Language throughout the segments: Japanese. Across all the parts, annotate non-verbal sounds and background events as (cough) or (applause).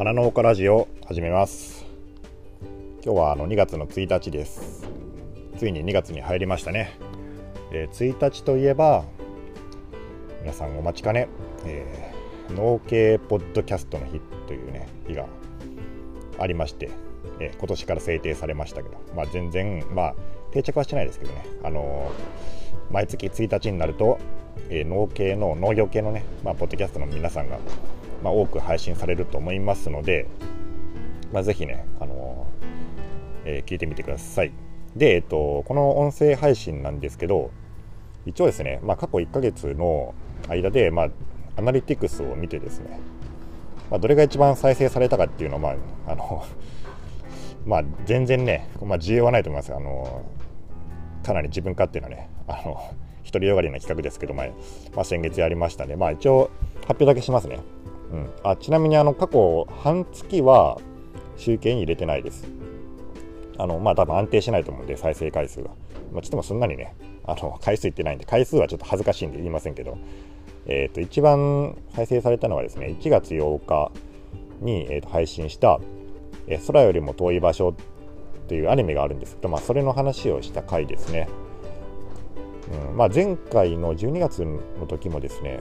花農家ラジオ始めます。今日はあの2月の1日です。ついに2月に入りましたね、えー、1日といえば皆さんお待ちかね、えー、農系ポッドキャストの日というね日がありまして、えー、今年から制定されましたけど、まあ、全然、まあ、定着はしてないですけどね、あのー、毎月1日になると、えー、農系の農業系のね、まあ、ポッドキャストの皆さんが、まあ、多く配信されると思いますので、まあ、ぜひね、あのえ聞いてみてください。で、えっと、この音声配信なんですけど、一応ですね、まあ、過去1ヶ月の間で、まあ、アナリティクスを見てですね、まあ、どれが一番再生されたかっていうのは、まあ、あの (laughs) まあ、全然ね、まあ、重要はないと思います。あのかなり自分勝手なね、あの独りよがりな企画ですけど、まあ、まあ、先月やりましたね。まあ、一応、発表だけしますね。うん、あちなみにあの過去半月は集計に入れてないです。あのまあ多分安定しないと思うんで再生回数が。まあ、ちょっともそんなにねあの回数いってないんで回数はちょっと恥ずかしいんで言いませんけど、えー、と一番再生されたのはですね1月8日に、えー、と配信した「え空よりも遠い場所」っていうアニメがあるんですけど、まあ、それの話をした回ですね。うんまあ、前回の12月の時もですね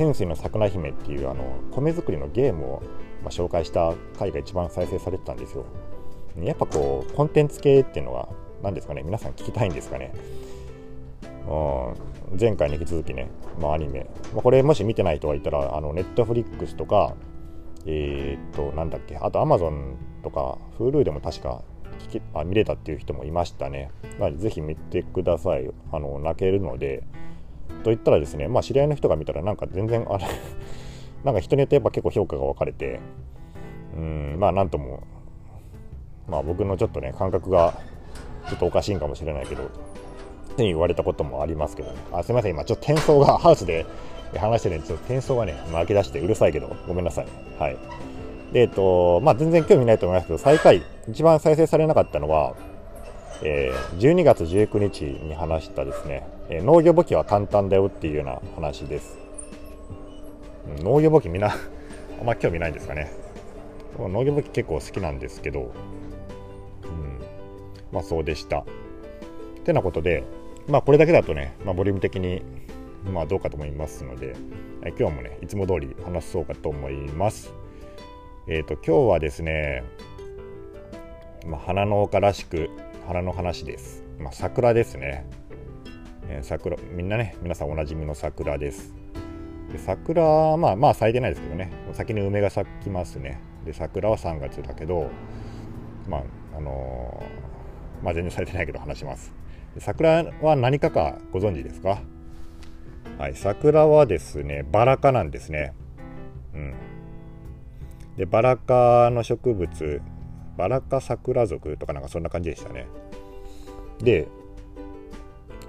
天水の桜姫っていうあの米作りのゲームを、まあ、紹介した回が一番再生されてたんですよ。やっぱこうコンテンツ系っていうのは何ですかね皆さん聞きたいんですかね。うん、前回に引き続きね、まあ、アニメ、まあ、これもし見てない人がいたらあのネットフリックスとかえー、っとなんだっけあとアマゾンとか Hulu でも確か聞きあ見れたっていう人もいましたね。なのでぜひ見てください。あの泣けるので。と言ったらですね、まあ、知り合いの人が見たらなんか全然あれ (laughs) なんか人によってやっぱ結構評価が分かれてうんまあなんともまあ僕のちょっとね感覚がちょっとおかしいんかもしれないけどって言われたこともありますけどね。あすいません今ちょっと転送が (laughs) ハウスで話してるんでちょっと転送がね負け出してうるさいけどごめんなさい。はい。でえっとまあ全然興味ないと思いますけど最下位一番再生されなかったのはえー、12月19日に話したですね、え、農業簿記は簡単だよっていうような話です。農業簿記みんな (laughs) あんま興味ないんですかね。農業簿記結構好きなんですけど、うん、まあそうでした。てなことで、まあこれだけだとね、まあ、ボリューム的にまあどうかと思いますので、え今日もね、いつも通り話そうかと思います。えっ、ー、と、今日はですね、まあ、花農家らしく花の話です。まあ、桜ですね、えー、桜みんなね皆さんおなじみの桜です。で桜まあまあ咲いてないですけどね。先に梅が咲きますね。で桜は3月だけどまああのー、まあ全然咲いてないけど話します。桜は何かかご存知ですか？はい桜はですねバラ科なんですね。うん。でバラ科の植物バラ科桜族とかなんかそんな感じでしたね。で、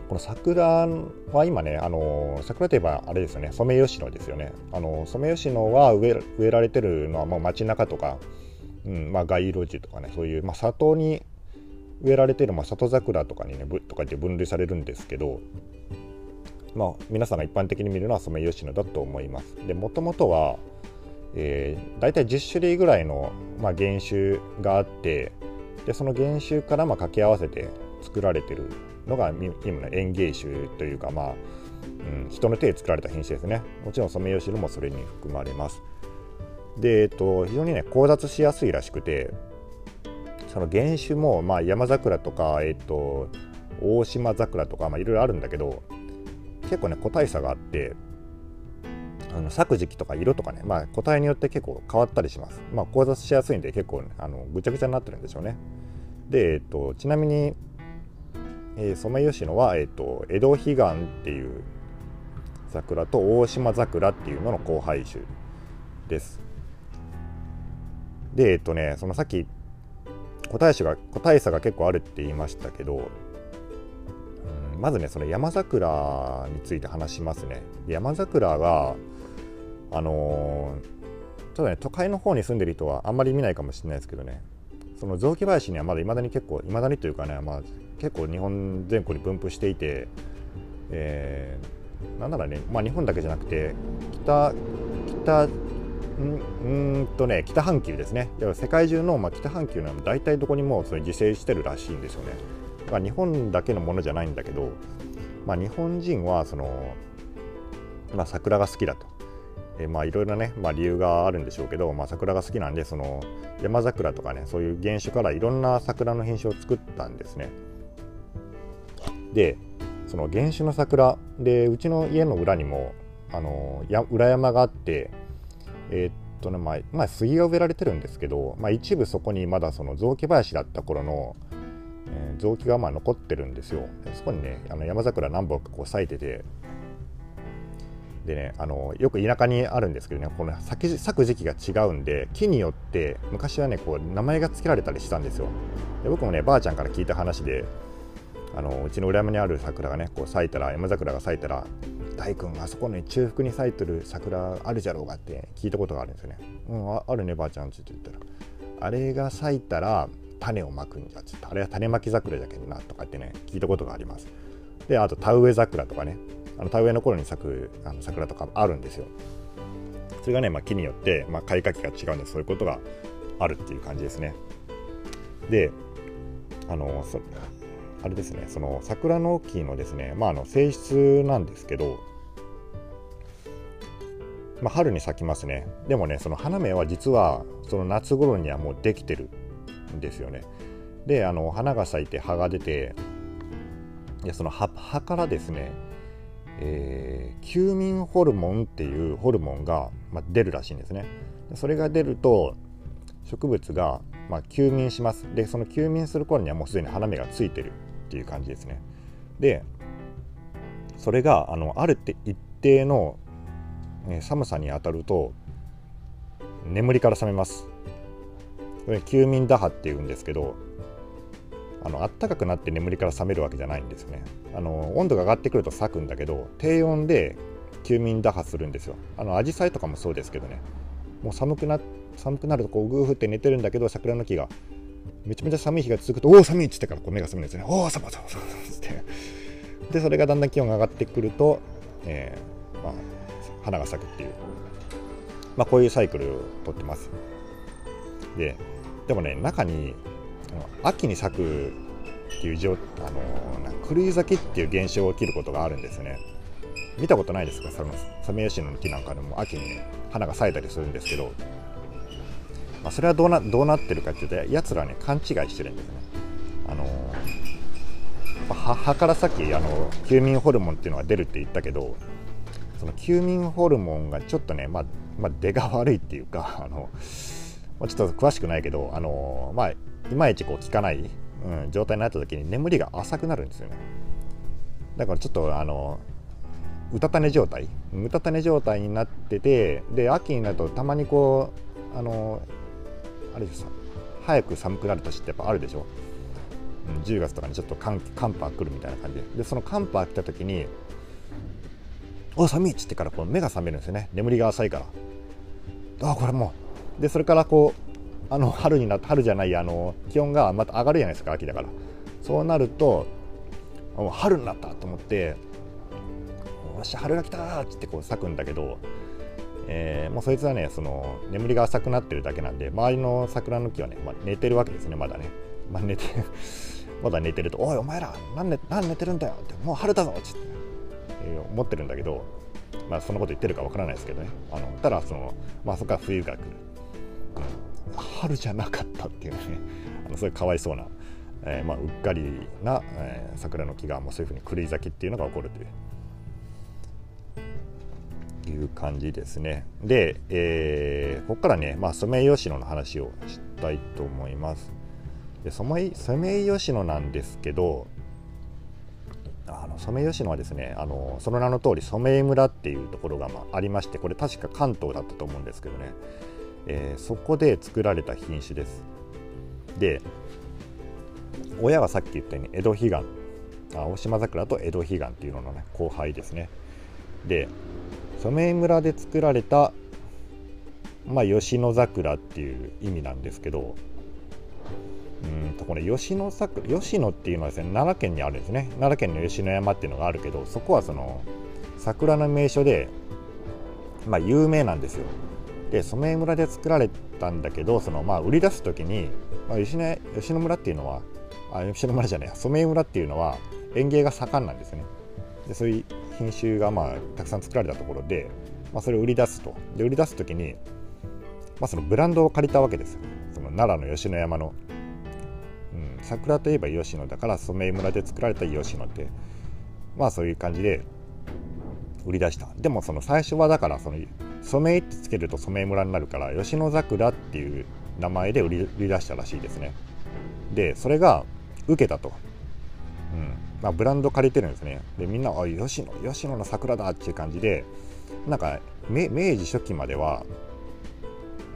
この桜は今ね、あの桜といえばあれですよね、ソメイヨシノですよね。あのソメイヨシノは植えられてるのはもう街中とか、うんまあ、街路樹とかね、そういう、まあ、里に植えられてる、まあ、里桜とかにね、とかって分類されるんですけど、まあ、皆さんが一般的に見るのはソメイヨシノだと思います。で、もともとは、えー、大体10種類ぐらいの、まあ、原種があってでその原種からまあ掛け合わせて作られてるのが今の園芸種というか、まあうん、人の手で作られた品種ですね。もちろんソメイヨシノもそれに含まれます。で、えっと、非常にね交雑しやすいらしくてその原種も、まあ、山桜とか、えっと、大島桜とか、まあ、いろいろあるんだけど結構ね個体差があってあの咲く時期とか色とかね、まあ、個体によって結構変わったりします。まあ、交雑しやすいんで結構、ね、あのぐちゃぐちゃになってるんでしょうね。で、えっと、ちなみに、えー、ソメイヨシノは、えっと、江戸彼岸っていう桜と大島桜っていうのの交配種です。で、えっとね、そのさっき個体種が個体差が結構あるって言いましたけど、うん、まずねその山桜について話しますね。山桜があのー、ただね都会の方に住んでる人はあんまり見ないかもしれないですけどね。その雑木林にはまだいまだに結構いまだにというかね、まあ、結構日本全国に分布していて、えー、なんならね、まあ、日本だけじゃなくて北北うんとね北半球ですね。世界中の、まあ、北半球の大体どこにもそれ自生してるらしいんですよね、まあ、日本だけのものじゃないんだけど、まあ、日本人はその、まあ、桜が好きだと。えまあいろいろね、まあ、理由があるんでしょうけど、まあ、桜が好きなんでその山桜とかねそういう原種からいろんな桜の品種を作ったんですね。でその原種の桜でうちの家の裏にもあのや裏山があってえー、っとねまあ、まあ、杉が植えられてるんですけど、まあ、一部そこにまだその雑木林だった頃の、えー、雑木がまあ残ってるんですよ。そこにねあの山桜何本かこう咲いててでねあのよく田舎にあるんですけどねこの咲く時期が違うんで木によって昔はねこう名前が付けられたりしたんですよ。で僕もねばあちゃんから聞いた話であのうちの裏山にある桜がねこう咲いたら山桜が咲いたら「大君あそこに中腹に咲いてる桜あるじゃろうが」って聞いたことがあるんですよね「うんあるねばあちゃん」って言ったら「あれが咲いたら種をまくんじゃ」ってあれは種まき桜じゃけんなとかってね聞いたことがあります。であと田植え桜とかね。あの田植えの頃に咲くあの桜とかあるんですよ。それがね、まあ、木によって、まあ、開花期が違うんでそういうことがあるっていう感じですね。であのそあれですね。その桜の木のですね、まあ、あの性質なんですけど、まあ、春に咲きますね。でもねその花芽は実はその夏頃にはもうできてるんですよね。であの花が咲いて葉が出てでその葉からですねえー、休眠ホルモンっていうホルモンが、まあ、出るらしいんですね。それが出ると植物が、まあ、休眠します。でその休眠する頃にはもうすでに花芽がついてるっていう感じですね。でそれがあのあるって一定の、え寒さに当たると眠りから覚めます。これ休眠打破っていうんですけどあの暖かくなって眠りから覚めるわけじゃないんですねあの温度が上がってくると咲くんだけど低温で休眠打破するんですよ。あのアジサイとかもそうですけどね。もう寒くな寒くなるとこうグーフって寝てるんだけど桜の木が。めちゃめちゃ寒い日が続くとおお寒いっつってからこう目が覚めるんですね。おお寒い寒い寒いっつって。でそれがだんだん気温が上がってくると、えー、まあ、花が咲くっていう、まあ、こういうサイクルをとってます。ででもね中に秋に咲くっていう状あの狂い咲きっていう現象が起きることがあるんですね。見たことないですか？そのソメイヨシノの木なんかでも秋に、ね、花が咲いたりするんですけど、まあ、それはどうなどうなってるかっていうとやつらね勘違いしてるんですね。あの葉からさっきあの休眠ホルモンっていうのが出るって言ったけどその休眠ホルモンがちょっとね、まあ、まあ、出が悪いっていうかあのちょっと詳しくないけどあの、まあ、いまいちこう効かない、うん、状態になった時に眠りが浅くなるんですよね。だからちょっとあのうたた寝状態。うたた寝状態になっててで秋になるとたまにこうあのあれです早く寒くなる年ってやっぱあるでしょ、うん、10月とかにちょっと寒寒波来るみたいな感じで。でその寒波来た時にお寒いっつってからこう目が覚めるんですよね。眠りが浅いから。あこれもう。でそれからこうあの春にな春じゃないあの気温がまた上がるじゃないですか秋だから。そうなるともう春になったと思って「よし春が来た!」ってこう咲くんだけど、えー、もうそいつはねその眠りが浅くなってるだけなんで周りの桜の木はね、まあ、寝てるわけですねまだね、まあ、寝て (laughs) まだ寝てると「おいお前ら何寝何寝てるんだよ」って「もう春だぞ」って、え、思ってるんだけどまあそんなこと言ってるかわからないですけどね。あのただそのまあそこから冬が来る、春じゃなかったっていうね (laughs) あのそれかわいそうな、えー、まあ、うっかりな、えー、桜の木がもうそういうふうに狂い咲きっていうのが起こるという。いう感じですね。で、えー、ここからね、まあ、ソメイヨシノの話をしたいと思います。でソメイソメイヨシノなんですけど、あのソメイヨシノはですねあのその名の通り染井村っていうところがまあありましてこれ確か関東だったと思うんですけどねえー、そこで作られた品種です。で親はさっき言ったように江戸彼岸青島桜と江戸彼岸っていうののね後輩ですね。で染村で作られたまあ吉野桜っていう意味なんですけどうんとこれ吉野桜吉野っていうのはですね奈良県にあるんですね。奈良県の吉野山っていうのがあるけどそこはその桜の名所でまあ有名なんですよ。で染井村で作られたんだけどその、まあ、売り出す時に、まあ、吉野吉野村っていうのはあ吉野村じゃない染井村っていうのは園芸が盛んなんですね。でそういう品種がまあたくさん作られたところで、まあ、それを売り出すと。で売り出す時に、まあ、そのブランドを借りたわけですその奈良の吉野山の、うん、桜といえば吉野だから染井村で作られた吉野ってまあそういう感じで売り出した。でもその最初はだからその染井ってつけると染井村になるから吉野桜っていう名前で売り出したらしいですね。でそれが受けたと、うん。まあ、ブランド借りてるんですね。でみんな「あ吉野吉野の桜だ」っていう感じでなんか明治初期までは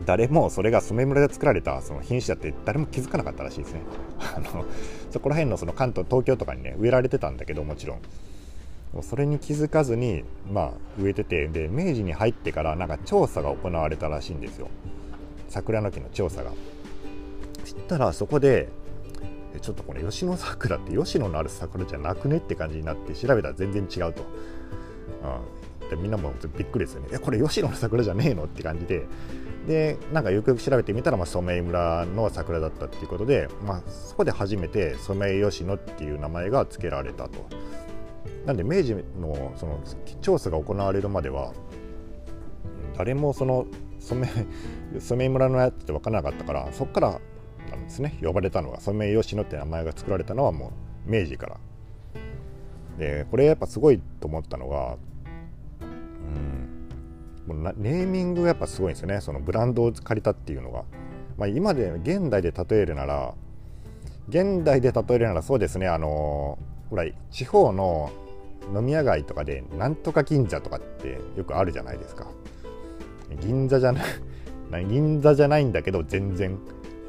誰もそれが染村で作られたその品種だって誰も気づかなかったらしいですね。(laughs) あのそこら辺のその関東東京とかにね植えられてたんだけどもちろん。それに気づかずに、まあ、植えててで明治に入ってからなんか調査が行われたらしいんですよ。桜の木の調査が。そしたらそこでちょっとこれ吉野桜って吉野のある桜じゃなくねって感じになって調べたら全然違うと、うん、でみんなもびっくりですよね。えこれ吉野の桜じゃねえのって感じで。でなんかよくよく調べてみたら、まあ、染井村の桜だったっていうことで、まあ、そこで初めて染井吉野っていう名前が付けられたと。なんで明治のその調査が行われるまでは誰もその染 (laughs) 染井村のやつって分からなかったからそこからなんですね。呼ばれたのが染井吉野って名前が作られたのはもう明治から。でこれやっぱすごいと思ったのがうんもうネーミングがやっぱすごいんですよね。そのブランドを借りたっていうのが、まあ、今で現代で例えるなら現代で例えるならそうですね。あのほら地方の飲み屋街とかでなんとか銀座とかってよくあるじゃないですか。銀座じゃない (laughs) 銀座じゃないんだけど全然。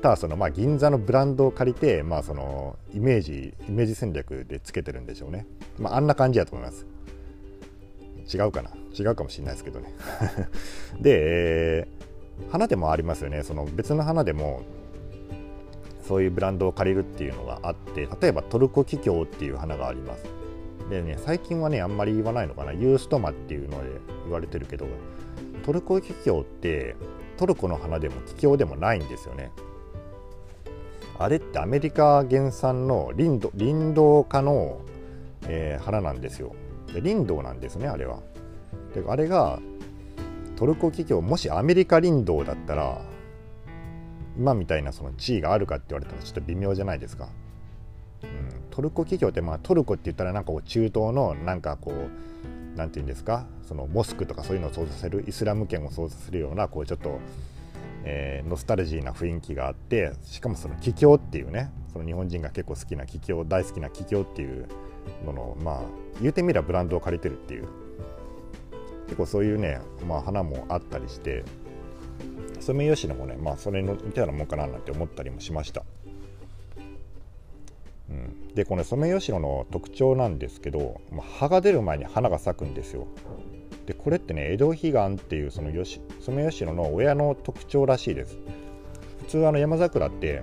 ただそのまあ銀座のブランドを借りてまあそのイメージイメージ戦略でつけてるんでしょうね。まああんな感じだと思います。違うかな？違うかもしれないですけどね。(laughs) で、えー、花でもありますよね。その別の花でもそういうブランドを借りるっていうのがあって例えばトルコキキョウっていう花があります。でね最近はねあんまり言わないのかな。ユーストマっていうので言われてるけどトルコキキョウってトルコの花でもキキョウでもないんですよね。あれってアメリカ原産の林道林道科の、えー、花なんですよ。で林道なんですねあれは。であれがトルコキキョウもしアメリカ林道だったら今みたいなその地位があるかって言われたらちょっと微妙じゃないですか、トルコ企業ってまあトルコって言ったらなんかこう中東のなんかこうなんて言うんですか？そのモスクとかそういうのを想像させるイスラム圏を想像するようなこうちょっと、えー、ノスタルジーな雰囲気があってしかもその桔梗っていうねその日本人が結構好きな桔梗大好きな桔梗っていうものをまあ言うてみればブランドを借りてるっていう結構そういうね、まあ、花もあったりしてソメイヨシノもねまあそれの似たようなもんかななんて思ったりもしました。うん、でこのソメイヨシノの特徴なんですけど葉が出る前に花が咲くんですよ。でこれってね江戸彼岸っていうそのよしソメイヨシノの親の特徴らしいです。普通あの山桜って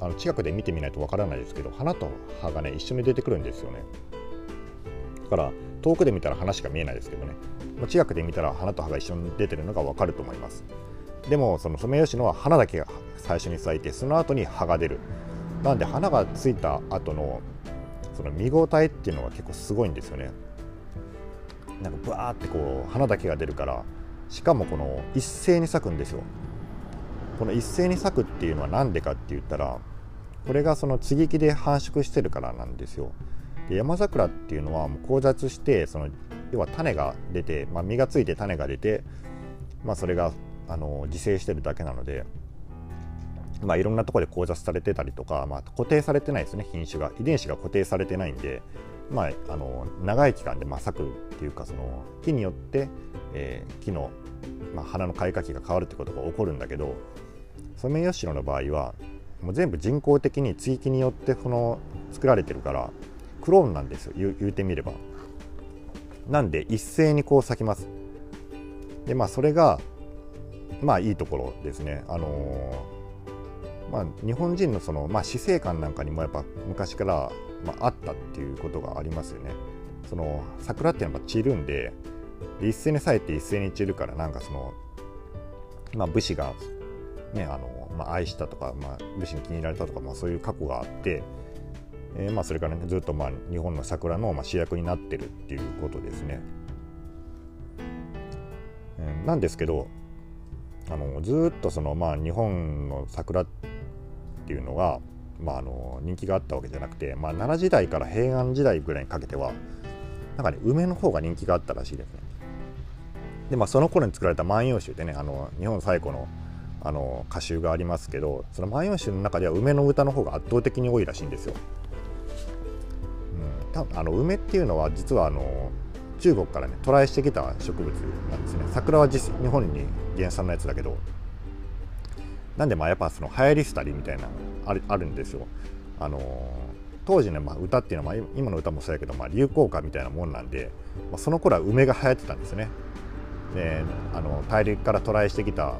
あの近くで見てみないとわからないですけど花と葉がね一緒に出てくるんですよね。だから遠くで見たら花しか見えないですけどね近くで見たら花と葉が一緒に出てるのがわかると思います。でもそのソメイヨシノは花だけが最初に咲いてその後に葉が出るなんで花がついた後のその見応えっていうのが結構すごいんですよね。なんかブワーってこう花だけが出るからしかもこの一斉に咲くんですよ。この一斉に咲くっていうのは何でかって言ったらこれがその接ぎ木で繁殖してるからなんですよ。で山桜っていうのはもう交雑してその要は種が出て、まあ、実がついて種が出て、まあ、それがあの自生してるだけなので、まあ、いろんなところで交雑されてたりとか、まあ、固定されてないですね品種が遺伝子が固定されてないんで、まあ、あの長い期間でまあ咲くっていうかその木によって、えー、木の、まあ、花の開花期が変わるってことが起こるんだけどソメイヨシノの場合はもう全部人工的に接ぎ木によってこの作られてるからクローンなんですよ言うてみれば。なんで一斉にこう咲きます。でまあそれがまあいいところですね。あのー、まあ、日本人のその、まあ、死生観なんかにもやっぱ昔から、まあ、あったっていうことがありますよね。その桜っていうのは散るんでで一斉に咲いて一斉に散るからなんかそのまあ、武士が、ねあのまあ、愛したとか、まあ、武士に気に入られたとか、まあ、そういう過去があって、えーまあ、それから、ね、ずっと、まあ、日本の桜の、まあ、主役になってるっていうことですね。えー、なんですけどあのずっとその、まあ、日本の桜ってっていうのが、まあ、あの人気があったわけじゃなくて、まあ、奈良時代から平安時代ぐらいにかけてはなんかね梅の方が人気があったらしいですね。でまあその頃に作られた「万葉集」ってねあの日本最古のあの歌集がありますけどその「万葉集」の中では梅の歌の方が圧倒的に多いらしいんですよ。うん、あの梅っていうのは実はあの中国からね渡来してきた植物なんですね桜は実日本に原産のやつだけどなんでまあやっぱその流行り廃りみたいなあるあるんですよ。あの当時ね、まあ、歌っていうのは、まあ、今の歌もそうやけど、まあ、流行歌みたいなもんなんで、まあ、その頃は梅が流行ってたんですね。であの大陸から渡来してきた、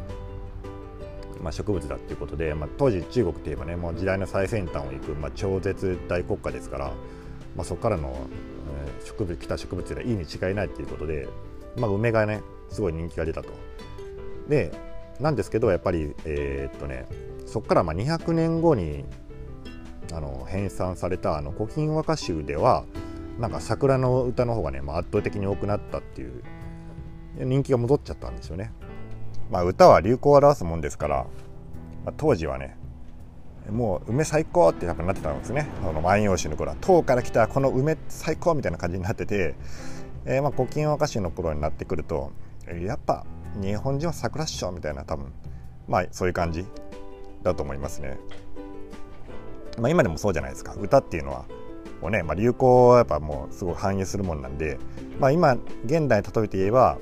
まあ、植物だっていうことで、まあ、当時中国といえばねもう時代の最先端を行く、まあ、超絶大国家ですから、まあ、そこからの、えー、植物来た植物でいいに違いないっていうことで、まあ、梅がねすごい人気が出たと。でなんですけどやっぱりえー、っとねそこからまあ200年後にあの編纂されたあの古今和歌集ではなんか桜の歌の方がね、まあ、圧倒的に多くなったっていう人気が戻っちゃったんですよね。まあ、歌は流行を表すもんですから、まあ、当時はねもう梅最高って多分なってたんですねその万葉集の頃は唐から来たこの梅最高みたいな感じになってて、えー、まあ古今和歌集の頃になってくるとやっぱ日本人は桜っしょみたいな多分。まあそういう感じだと思いますね。まあ、今でもそうじゃないですか。歌っていうのはをね、まあ、流行はやっぱもうすごい反映するもんなんで、まあ、今現代に例えて言えば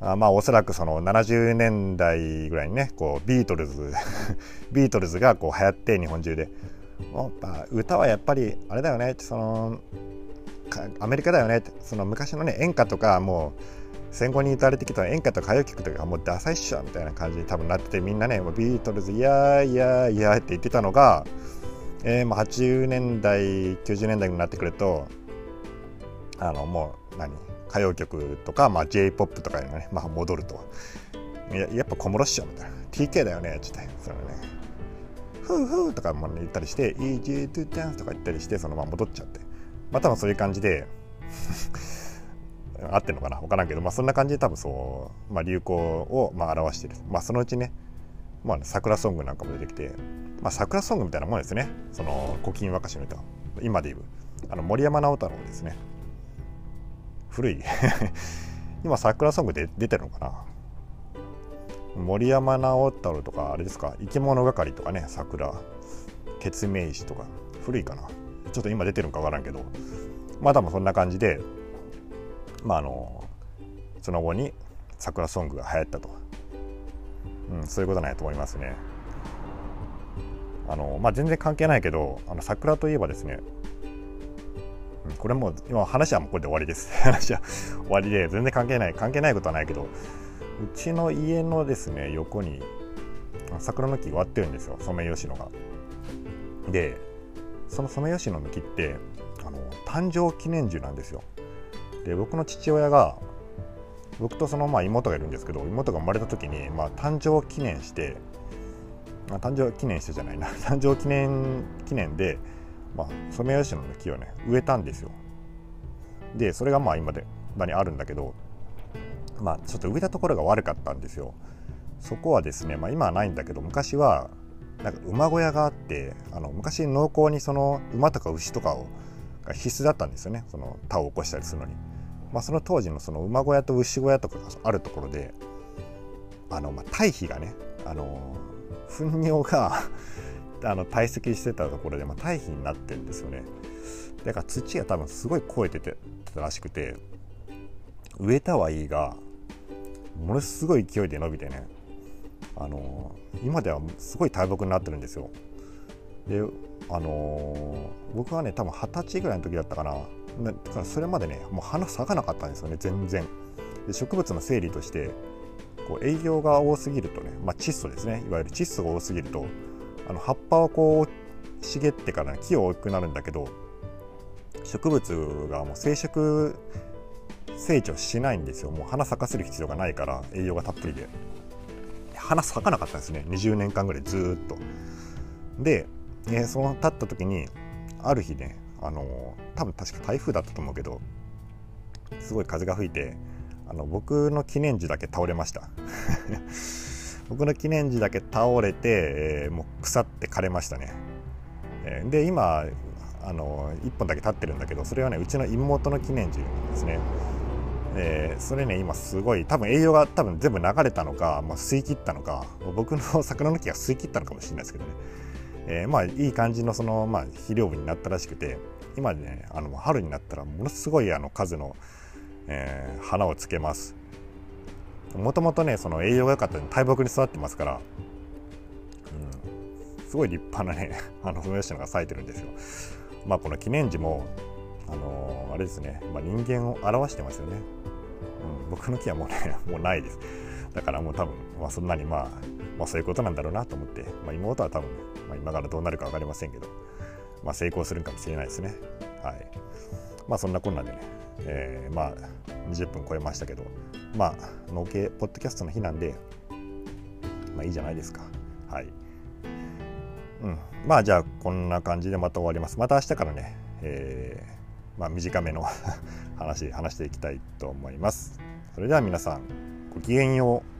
あまあおそらくその70年代ぐらいにねこうビートルズ (laughs) ビートルズがこう流行って日本中で。やっぱ歌はやっぱりあれだよねそのアメリカだよねその昔のね演歌とかもう戦後に歌われてきた演歌と歌謡曲とかもうダサいっしょみたいな感じに多分なっててみんなねビートルズいやいやいやーって言ってたのが、えー、まあ80年代90年代になってくるとあのもう何歌謡曲とか、まあ、J−POP とかにね、まあ、戻ると。ややっぱ小室っしょみたいな。TK だよねっつって。そのね。ふうふうとかも言ったりして Easy to dance とか言ったりしてそのまま戻っちゃって。まあ多分そういう感じで合ってるのかな？分からんけど、まあ、そんな感じで多分そう、まあ、流行をまあ表してる、まあ、そのうちね、まあ、桜ソングなんかも出てきて、まあ、桜ソングみたいなもんですね。その古今和歌集の歌。今で言うあの森山直太朗ですね。古い。(laughs) 今桜ソングで出てるのかな？森山直太朗とかあれですか？生き物係とかね桜。決明石とか。古いかな？ちょっと今出てるのか分からんけど。まあ多分そんな感じでまああのその後に桜ソングが流行ったと、うん、そういうことなんやと思いますねあのまあ全然関係ないけどあの桜といえばですねこれも今話はもうこれで終わりです (laughs) 話は終わりで全然関係ない関係ないことはないけどうちの家のですね横に桜の木植わってるんですよソメイヨシノが。でそのソメイヨシノの木ってあの誕生記念樹なんですよ。で僕の父親が僕とそのまあ妹がいるんですけど妹が生まれた時にまあ誕生記念してまあ誕生記念してじゃないな。(laughs) 誕生記念記念でまあ、ソメイヨシノの木をね植えたんですよ。でそれがまあ今で場にあるんだけどまあちょっと植えたところが悪かったんですよ。そこはですね、まあ、今はないんだけど昔はなんか馬小屋があってあの昔農耕にその馬とか牛とかをが必須だったんですよね。その田を起こしたりするのに、まあ、その当時のその馬小屋と牛小屋とかがあるところであの、まあ、堆肥がねあの糞尿が (laughs) あの堆積してたところで、まあ、堆肥になってるんですよね。だから土が多分すごい肥えててたらしくて植えたはいいがものすごい勢いで伸びてねあの、今ではすごい大木になってるんですよ。であの、僕はね多分二十歳ぐらいの時だったかな。だからそれまでねもう花咲かなかったんですよね全然。で植物の整理としてこう営業が多すぎるとね、まあ、窒素ですね。いわゆる窒素が多すぎるとあの葉っぱはこう茂ってから木大きくなるんだけど植物がもう生殖成長しないんですよ。もう花咲かせる必要がないから栄養がたっぷりで。花咲かなかったんですね。20年間ぐらいずっと。で、えー、その立った時にある日ねあの多分確か台風だったと思うけどすごい風が吹いてあの僕の記念樹だけ倒れました。(laughs) 僕の記念樹だけ倒れて、えー、もう腐って枯れましたね、えー、で今あの1本だけ立ってるんだけどそれはねうちの妹の記念樹ですね。えー、それね今すごい多分栄養が多分全部流れたのか、まあ、吸い切ったのか僕の桜の木が吸い切ったのかもしれないですけどね、えー、まあいい感じのその、まあ、肥料分になったらしくて今ねあの春になったらものすごいあの数の、えー、花をつけます。もともとねその栄養が良かった大木に育ってますから、うん、すごい立派なね (laughs) あの梅吉野が咲いてるんですよ。まあこの記念樹もあのー、あれですね、まあ、人間を表してますよね、うん、僕の木はもうね (laughs) もうないです。だからもう多分、まあ、そんなにまあ、まあ、そういうことなんだろうなと思って、まあ、妹は多分、まあ、今からどうなるか分かりませんけど、まあ、成功するかもしれないですねはいまあそんなこんなでね、えー、まあ20分超えましたけどまあ農系ポッドキャストの日なんでまあいいじゃないですかはいうん、まあじゃあこんな感じでまた終わります。また明日からね、えーまあ、短めの (laughs) 話話していきたいと思います。それでは皆さんごきげんよう。